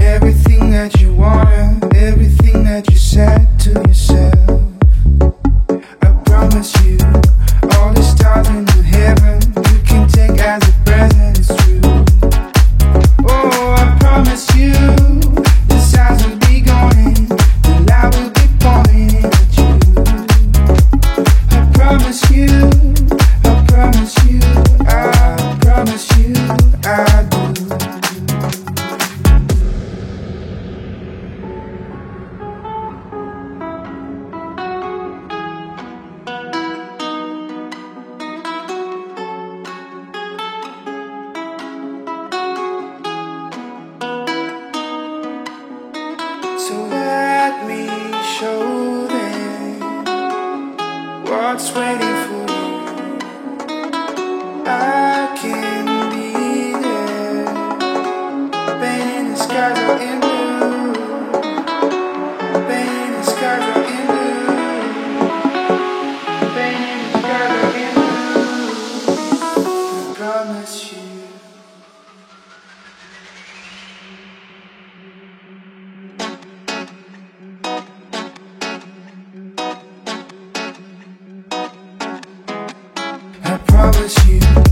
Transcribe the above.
everything that you wanted, everything that you said to yourself. So let me show them what's waiting for you. I can be there. Painting the skies are in blue. The skies in the skies are in blue. I promise you. miss you.